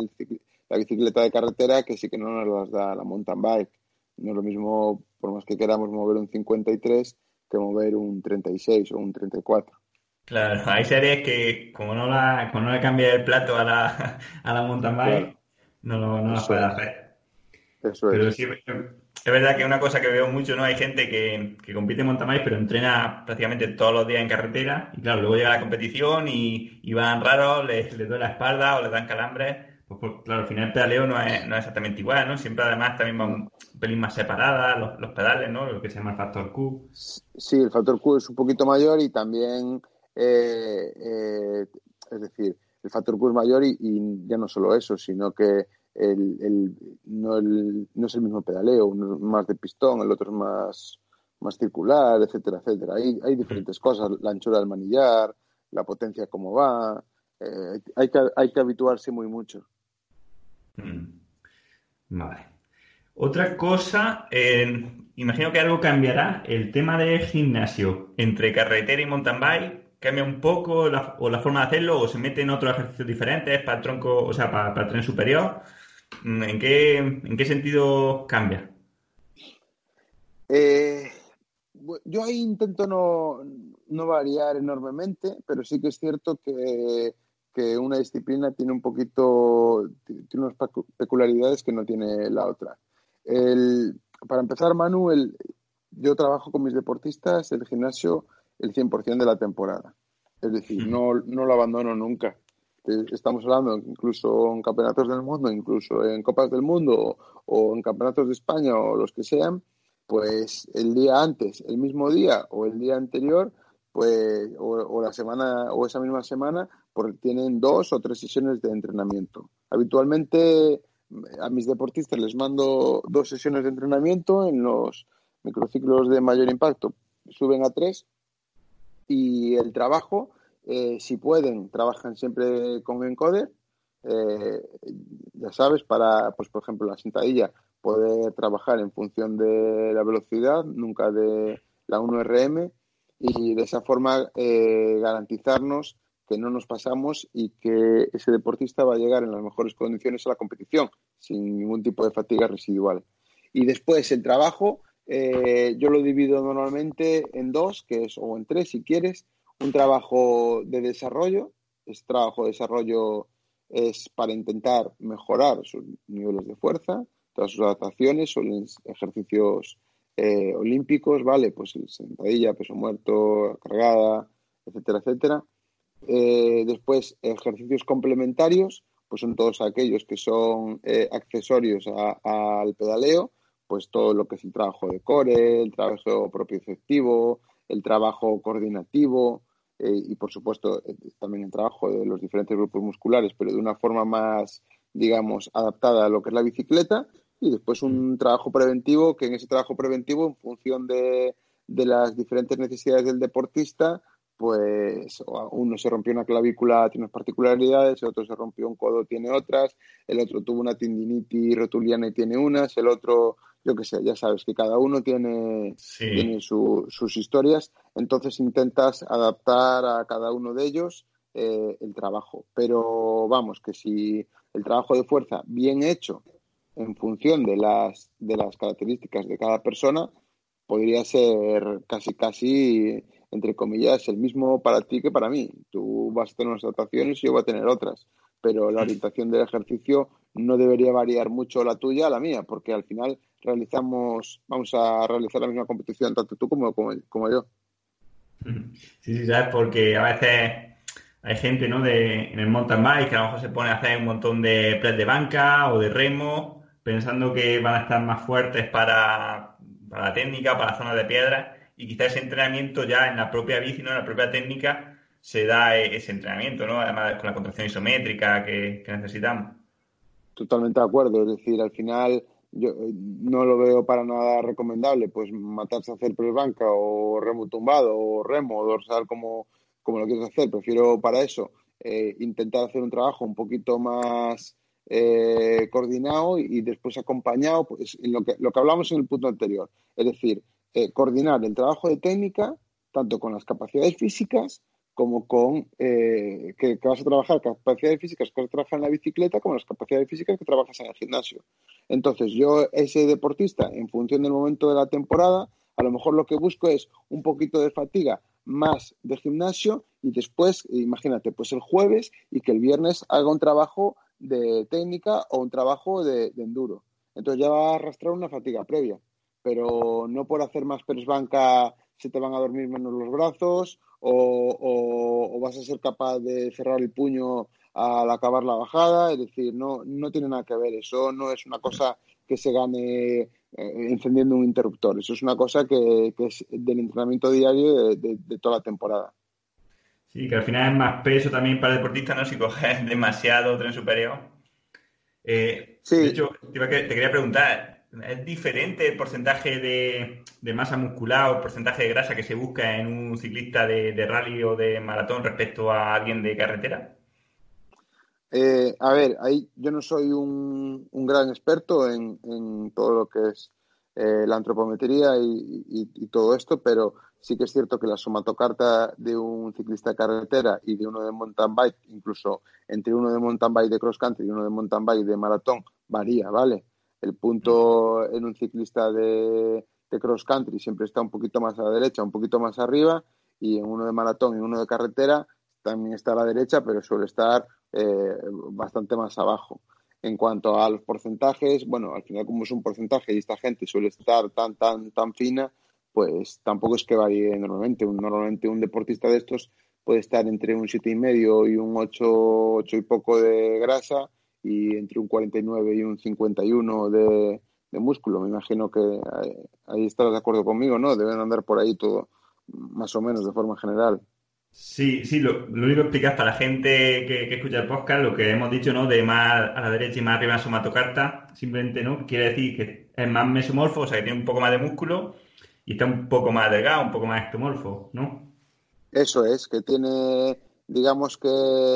la bicicleta de carretera que sí que no nos las da la mountain bike. No es lo mismo, por más que queramos mover un 53, que mover un 36 o un 34. Claro, hay series que como no, la, como no le cambia el plato a la, a la mountain bike, no, no, no las puede hacer. Eso Pero es. sí, es verdad que una cosa que veo mucho, ¿no? Hay gente que, que compite en mountain pero entrena prácticamente todos los días en carretera. Y claro, luego llega la competición y, y van raros, les, les duele la espalda o les dan calambres. Pues, pues, claro, al final el pedaleo no es, no es exactamente igual, ¿no? Siempre además también van un pelín más separadas los, los pedales, ¿no? Lo que se llama el factor Q. Sí, el factor Q es un poquito mayor y también, eh, eh, es decir, el factor Q es mayor y ya no solo eso, sino que el, el, no, el, no es el mismo pedaleo, uno es más de pistón, el otro es más, más circular, etcétera, etcétera. Hay, hay diferentes cosas, la anchura del manillar, la potencia cómo va, eh, hay, que, hay que habituarse muy mucho. Mm. Vale. Otra cosa, eh, imagino que algo cambiará. El tema de gimnasio entre carretera y mountain bike cambia un poco la, o la forma de hacerlo o se meten otros ejercicios diferentes para el tronco, o sea, para, para el tren superior. Mm, ¿En qué, en qué sentido cambia? Eh, yo ahí intento no, no, variar enormemente, pero sí que es cierto que, que, una disciplina tiene un poquito, tiene unas peculiaridades que no tiene la otra. El, para empezar, Manu, el, yo trabajo con mis deportistas el gimnasio el 100% de la temporada. Es decir, no, no lo abandono nunca. Estamos hablando incluso en campeonatos del mundo, incluso en Copas del Mundo o en campeonatos de España o los que sean, pues el día antes, el mismo día o el día anterior, pues o, o la semana o esa misma semana, tienen dos o tres sesiones de entrenamiento. Habitualmente a mis deportistas les mando dos sesiones de entrenamiento en los microciclos de mayor impacto, suben a tres y el trabajo, eh, si pueden, trabajan siempre con encoder, eh, ya sabes, para, pues por ejemplo, la sentadilla, poder trabajar en función de la velocidad, nunca de la 1RM, y de esa forma eh, garantizarnos que no nos pasamos y que ese deportista va a llegar en las mejores condiciones a la competición, sin ningún tipo de fatiga residual. Y después el trabajo, eh, yo lo divido normalmente en dos, que es, o en tres si quieres, un trabajo de desarrollo, este trabajo de desarrollo es para intentar mejorar sus niveles de fuerza, todas sus adaptaciones, son ejercicios eh, olímpicos, ¿vale? Pues sentadilla, peso muerto, cargada, etcétera, etcétera. Eh, después, ejercicios complementarios, pues son todos aquellos que son eh, accesorios al pedaleo, pues todo lo que es el trabajo de core, el trabajo propioceptivo, el trabajo coordinativo eh, y, por supuesto, también el trabajo de los diferentes grupos musculares, pero de una forma más, digamos, adaptada a lo que es la bicicleta. Y después un trabajo preventivo, que en ese trabajo preventivo, en función de, de las diferentes necesidades del deportista, pues uno se rompió una clavícula, tiene unas particularidades, el otro se rompió un codo, tiene otras, el otro tuvo una tendinitis rotuliana y tiene unas, el otro, yo qué sé, ya sabes que cada uno tiene, sí. tiene su, sus historias, entonces intentas adaptar a cada uno de ellos eh, el trabajo. Pero vamos, que si el trabajo de fuerza bien hecho en función de las, de las características de cada persona, podría ser casi, casi entre comillas, el mismo para ti que para mí. Tú vas a tener unas adaptaciones y yo voy a tener otras, pero la orientación del ejercicio no debería variar mucho la tuya a la mía, porque al final realizamos, vamos a realizar la misma competición, tanto tú como, como, como yo. Sí, sí, sabes, porque a veces hay gente, ¿no? De, en el mountain bike que a lo mejor se pone a hacer un montón de press de banca o de remo, pensando que van a estar más fuertes para, para la técnica, para la zona de piedra y quizás ese entrenamiento ya en la propia bici, ¿no? en la propia técnica, se da ese entrenamiento, ¿no? Además con la contracción isométrica que, necesitamos. Totalmente de acuerdo, es decir, al final yo no lo veo para nada recomendable, pues matarse a hacer press banca o remo tumbado o remo o dorsal como, como lo quieres hacer, prefiero para eso eh, intentar hacer un trabajo un poquito más eh, coordinado y después acompañado, pues en lo que, lo que hablamos en el punto anterior, es decir, eh, coordinar el trabajo de técnica, tanto con las capacidades físicas como con eh, que, vas a trabajar capacidades físicas que vas en la bicicleta, como las capacidades físicas que trabajas en el gimnasio. Entonces, yo, ese deportista, en función del momento de la temporada, A lo mejor lo que busco es un poquito de fatiga más de gimnasio y después, imagínate, pues el jueves y que el viernes haga un trabajo de técnica o un trabajo de, enduro. Entonces ya va a arrastrar una fatiga previa, pero no por hacer más press banca se te van a dormir menos los brazos o, vas a ser capaz de cerrar el puño al acabar la bajada, es decir, no, no tiene nada que ver, eso no es una cosa que se gane eh, encendiendo un interruptor, eso es una cosa que, es del entrenamiento diario de, toda la temporada. Sí, que al final es más peso también para el deportista, ¿no? Si coges demasiado tren superior. Eh, sí. De hecho, te, quería preguntar, ¿es diferente el porcentaje de, masa muscular o el porcentaje de grasa que se busca en un ciclista de, rally o de maratón respecto a alguien de carretera? Eh, a ver, ahí yo no soy un, gran experto en, todo lo que es eh, la antropometría y, todo esto, pero sí que es cierto que la somatocarta de un ciclista de carretera y de uno de mountain bike, incluso entre uno de mountain bike de cross country y uno de mountain bike de maratón, varía, ¿vale? El punto en un ciclista de, cross country siempre está un poquito más a la derecha, un poquito más arriba, y en uno de maratón y uno de carretera también está a la derecha, pero suele estar eh, bastante más abajo. En cuanto a los porcentajes, bueno, al final como es un porcentaje y esta gente suele estar tan, tan, tan fina, pues tampoco es que varíe normalmente. normalmente un deportista de estos puede estar entre un y medio y un 8, 8 y poco de grasa y entre un 49 y un 51 de, de músculo. Me imagino que ahí, ahí estarás de acuerdo conmigo, ¿no? Deben andar por ahí todo más o menos de forma general. Sí, sí, lo, único que explicas para la gente que, escucha el podcast, lo que hemos dicho, ¿no? De más a la derecha y más arriba en somatocarta, simplemente, ¿no? Quiere decir que es más mesomorfo, o sea, que tiene un poco más de músculo y está un poco más delgado, un poco más ectomorfo, ¿no? Eso es, que tiene, digamos que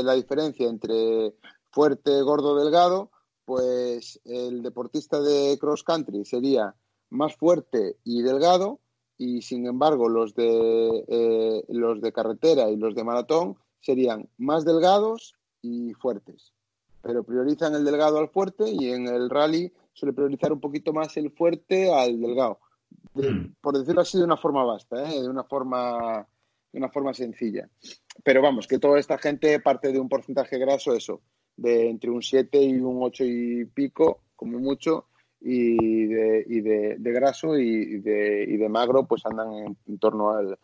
la diferencia entre fuerte, gordo, delgado, pues el deportista de cross country sería más fuerte y delgado y sin embargo los de, eh, los de carretera y los de maratón serían más delgados y fuertes. Pero priorizan el delgado al fuerte y en el rally suele priorizar un poquito más el fuerte al delgado. Hmm. Por decirlo así de una forma vasta, ¿eh? de una forma de una forma sencilla. Pero vamos, que toda esta gente parte de un porcentaje graso, eso, de entre un 7 y un 8 y pico, como mucho, y de, y de, graso y de, y de magro pues andan en, torno al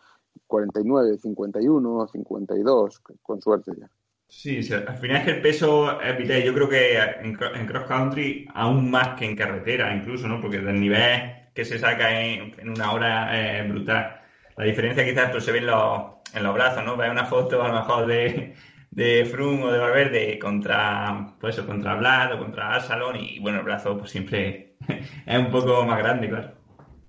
49, 51, 52, con suerte ya. Sí, al final es que el peso. Yo creo que en, cross country aún más que en carretera, incluso, ¿no? Porque el nivel que se saca en, una hora es brutal. La diferencia quizás pues, se ve en los, en los brazos, ¿no? Ve una foto a lo mejor de, de Froome o de Valverde contra, pues contra Vlad o contra Salón y bueno, el brazo pues siempre es un poco más grande, claro.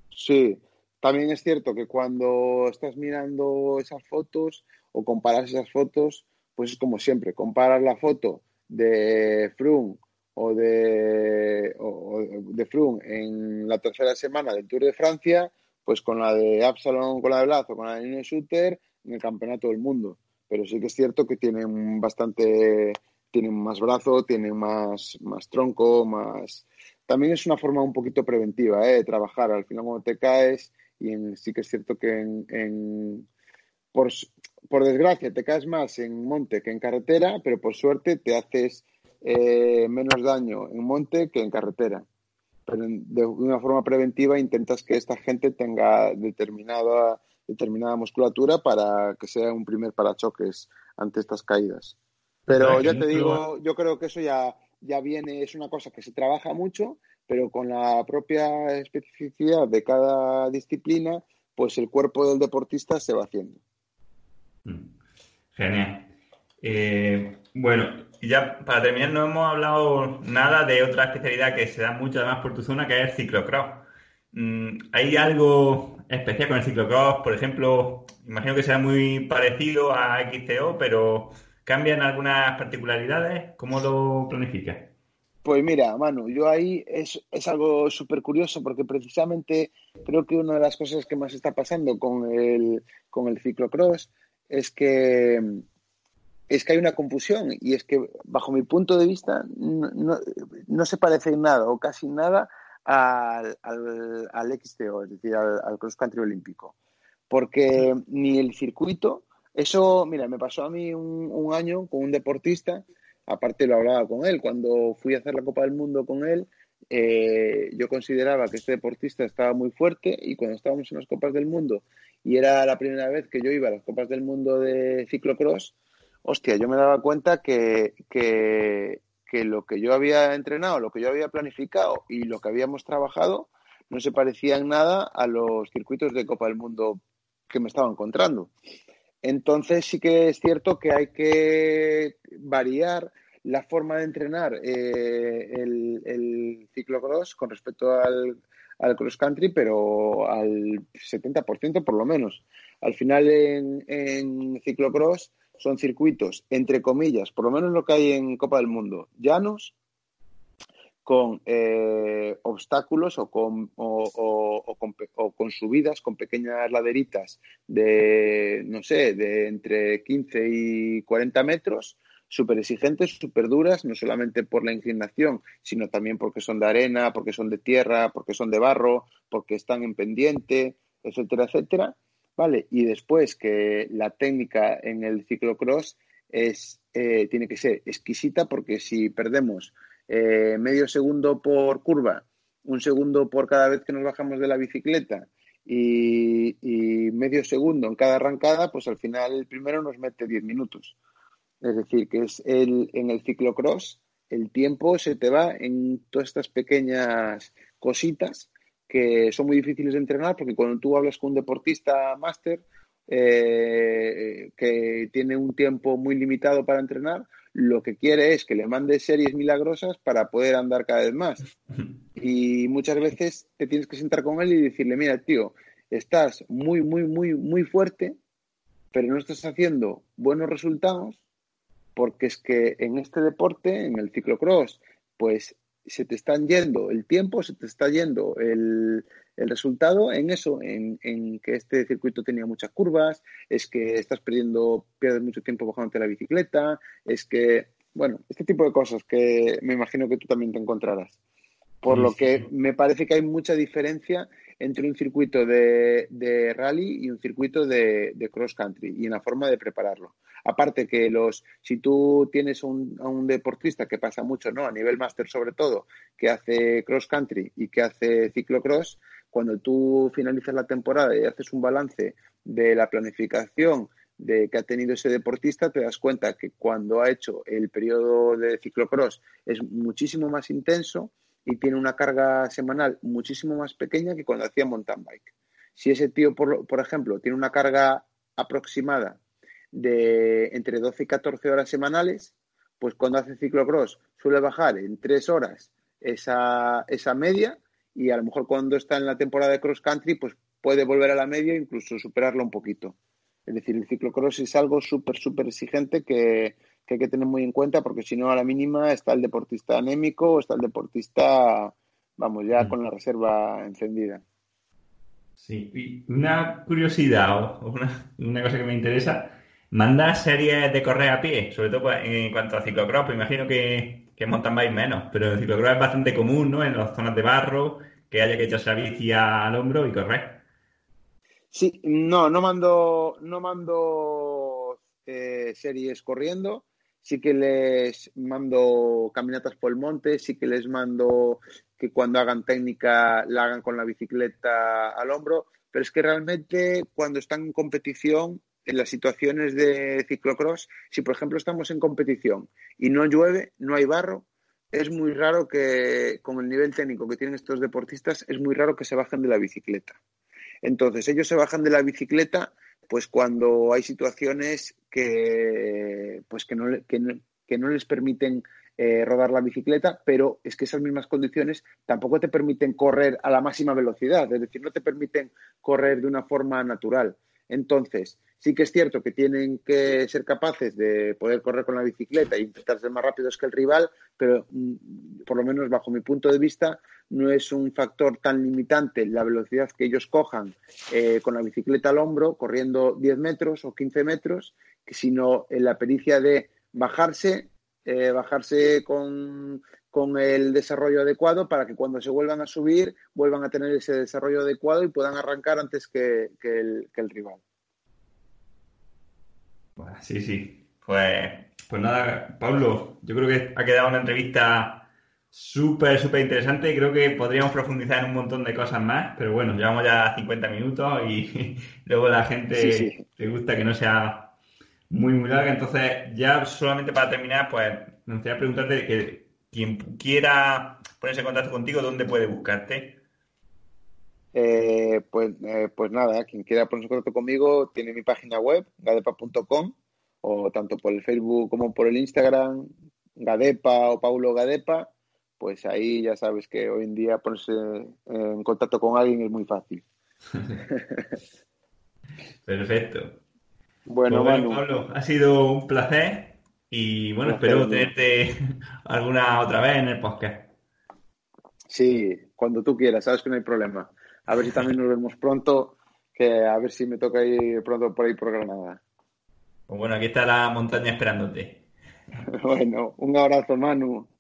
Sí, también es cierto que cuando estás mirando esas fotos o comparas esas fotos, pues es como siempre, comparas la foto de Froome o de, o de Froome en la tercera semana del Tour de Francia, pues con la de Absalon, con la de Vlad o con la de Nino Shooter en el Campeonato del Mundo pero sí que es cierto que tienen bastante, tienen más brazo, tienen más, más tronco, más... También es una forma un poquito preventiva ¿eh? de trabajar. Al final cuando te caes, y sí que es cierto que en, por, por, desgracia te caes más en monte que en carretera, pero por suerte te haces eh, menos daño en monte que en carretera. Pero de una forma preventiva intentas que esta gente tenga determinada determinada musculatura para que sea un primer parachoques ante estas caídas. Pero ya te digo, yo creo que eso ya, ya viene, es una cosa que se trabaja mucho, pero con la propia especificidad de cada disciplina, pues el cuerpo del deportista se va haciendo. Mm. Genial. Eh, bueno, ya para terminar, no hemos hablado nada de otra especialidad que se da mucho además por tu zona, que es el ciclocross. Mm, ¿Hay algo especial con el ciclocross, por ejemplo, imagino que sea muy parecido a XTO, pero ¿cambian algunas particularidades? ¿Cómo lo planificas? Pues mira, Manu, yo ahí es, es algo súper curioso porque precisamente creo que una de las cosas que más está pasando con el, con el ciclocross es que, es que hay una confusión y es que bajo mi punto de vista no, no, no se parece en nada o casi nada al, al, XTO, es decir, al, cross country olímpico. Porque ni el circuito, eso, mira, me pasó a mí un, año con un deportista, aparte lo hablaba con él, cuando fui a hacer la Copa del Mundo con él, eh, yo consideraba que este deportista estaba muy fuerte y cuando estábamos en las Copas del Mundo y era la primera vez que yo iba a las Copas del Mundo de ciclocross, hostia, yo me daba cuenta que, que, que lo que yo había entrenado, lo que yo había planificado y lo que habíamos trabajado no se parecía en nada a los circuitos de Copa del Mundo que me estaba encontrando. Entonces sí que es cierto que hay que variar la forma de entrenar eh, el, el, ciclocross con respecto al, al, cross country, pero al 70% por lo menos. Al final en, en ciclocross son circuitos, entre comillas, por lo menos lo que hay en Copa del Mundo, llanos, con eh, obstáculos o con, o, con, subidas, con pequeñas laderitas de, no sé, de entre 15 y 40 metros, súper exigentes, súper duras, no solamente por la inclinación, sino también porque son de arena, porque son de tierra, porque son de barro, porque están en pendiente, etcétera, etcétera. ¿Vale? Y después que la técnica en el ciclocross es, eh, tiene que ser exquisita porque si perdemos eh, medio segundo por curva, un segundo por cada vez que nos bajamos de la bicicleta y, medio segundo en cada arrancada, pues al final el primero nos mete 10 minutos. Es decir, que es el, en el ciclocross el tiempo se te va en todas estas pequeñas cositas que son muy difíciles de entrenar porque cuando tú hablas con un deportista máster eh, que tiene un tiempo muy limitado para entrenar, lo que quiere es que le mande series milagrosas para poder andar cada vez más. Y muchas veces te tienes que sentar con él y decirle, mira, tío, estás muy, muy, muy, muy fuerte, pero no estás haciendo buenos resultados porque es que en este deporte, en el ciclocross, pues se te están yendo el tiempo, se te está yendo el, el resultado en eso, en, en, que este circuito tenía muchas curvas, es que estás perdiendo, pierdes mucho tiempo bajándote la bicicleta, es que, bueno, este tipo de cosas que me imagino que tú también te encontrarás. Por lo que me parece que hay mucha diferencia entre un circuito de, de rally y un circuito de, cross country y en la forma de prepararlo. Aparte que los, si tú tienes un, a un deportista que pasa mucho, ¿no? A nivel máster sobre todo, que hace cross country y que hace ciclocross, cuando tú finalizas la temporada y haces un balance de la planificación de que ha tenido ese deportista, te das cuenta que cuando ha hecho el periodo de ciclocross es muchísimo más intenso y tiene una carga semanal muchísimo más pequeña que cuando hacía mountain bike. Si ese tío, por, por ejemplo, tiene una carga aproximada de entre 12 y 14 horas semanales, pues cuando hace ciclocross suele bajar en 3 horas esa, esa media y a lo mejor cuando está en la temporada de cross country, pues puede volver a la media e incluso superarlo un poquito. Es decir, el ciclocross es algo súper, súper exigente que, que hay que tener muy en cuenta porque si no a la mínima está el deportista anémico o está el deportista, vamos, ya mm. con la reserva encendida. Sí, y una curiosidad o una, cosa que me interesa, ¿manda series de correr a pie? Sobre todo en cuanto a ciclocross, pues imagino que, que mountain bike menos, pero el ciclocross es bastante común, ¿no? En las zonas de barro, que haya que echarse la bici al hombro y correr. Sí, no, no mando, no mando eh, series corriendo sí que les mando caminatas por el monte, sí que les mando que cuando hagan técnica la hagan con la bicicleta al hombro, pero es que realmente cuando están en competición, en las situaciones de ciclocross, si por ejemplo estamos en competición y no llueve, no hay barro, es muy raro que con el nivel técnico que tienen estos deportistas, es muy raro que se bajen de la bicicleta. Entonces ellos se bajan de la bicicleta pues cuando hay situaciones que, pues que, no, que, no, les permiten eh, rodar la bicicleta, pero es que esas mismas condiciones tampoco te permiten correr a la máxima velocidad, es decir, no te permiten correr de una forma natural. Entonces, sí que es cierto que tienen que ser capaces de poder correr con la bicicleta e intentar ser más rápidos que el rival, pero mm, por lo menos bajo mi punto de vista no es un factor tan limitante la velocidad que ellos cojan eh, con la bicicleta al hombro, corriendo 10 metros o 15 metros, sino en la pericia de bajarse, eh, bajarse con, con el desarrollo adecuado para que cuando se vuelvan a subir vuelvan a tener ese desarrollo adecuado y puedan arrancar antes que, el, que el, rival. sí, sí. Pues, pues nada, Pablo, yo creo que ha quedado una entrevista súper, súper interesante. Creo que podríamos profundizar en un montón de cosas más, pero bueno, llevamos ya 50 minutos y luego la gente le gusta que no sea muy, muy larga. Entonces, ya solamente para terminar, pues me gustaría preguntarte que quien quiera ponerse en contacto contigo, ¿dónde puede buscarte? Eh, pues, eh, pues nada, quien quiera ponerse en contacto conmigo tiene mi página web, gadepa.com, o tanto por el Facebook como por el Instagram, Gadepa o Paulo Gadepa pues ahí ya sabes que hoy en día ponerse en contacto con alguien es muy fácil. Perfecto. Bueno, pues Pablo, ha sido un placer y bueno, espero tenerte alguna otra vez en el podcast. Sí, cuando tú quieras, sabes que no hay problema. A ver si también nos vemos pronto, que a ver si me toca ir pronto por ahí por Granada. Pues bueno, aquí está la montaña esperándote. bueno, un abrazo, Manu.